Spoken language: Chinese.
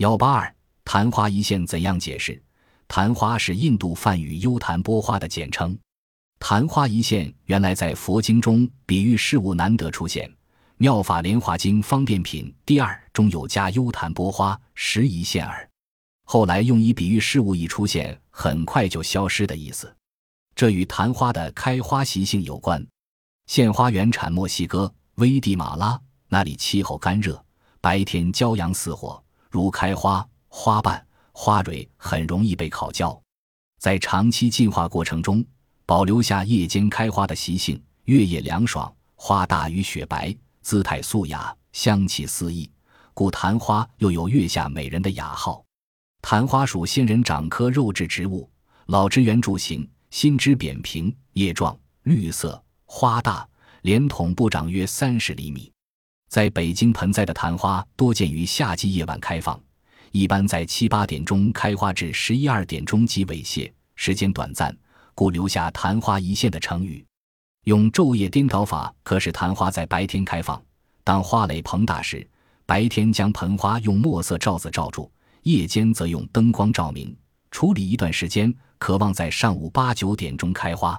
幺八二，昙花一现怎样解释？昙花是印度梵语优昙波花的简称。昙花一现原来在佛经中比喻事物难得出现，《妙法莲华经方便品》第二中有加优昙波花时一现耳。后来用以比喻事物一出现很快就消失的意思，这与昙花的开花习性有关。现花原产墨西哥、危地马拉，那里气候干热，白天骄阳似火，如开花，花瓣、花蕊很容易被烤焦，在长期进化过程中。保留下夜间开花的习性，月夜凉爽，花大于雪白，姿态素雅，香气四溢，故昙花又有月下美人的雅号。昙花属仙人掌科肉质植物，老枝圆柱形，新枝扁平，叶状，绿色，花大，连筒部长约三十厘米。在北京盆栽的昙花多见于夏季夜晚开放，一般在七八点钟开花至十一二点钟即猥亵，时间短暂。故留下“昙花一现”的成语，用昼夜颠倒法，可使昙花在白天开放。当花蕾膨大时，白天将盆花用墨色罩子罩住，夜间则用灯光照明。处理一段时间，可望在上午八九点钟开花。